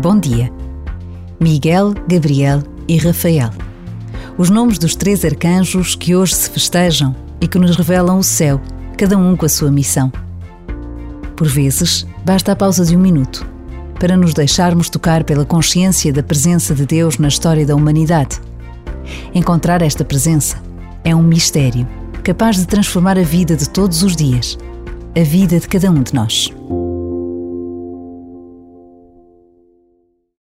Bom dia. Miguel, Gabriel e Rafael. Os nomes dos três arcanjos que hoje se festejam e que nos revelam o céu, cada um com a sua missão. Por vezes, basta a pausa de um minuto para nos deixarmos tocar pela consciência da presença de Deus na história da humanidade. Encontrar esta presença é um mistério capaz de transformar a vida de todos os dias, a vida de cada um de nós.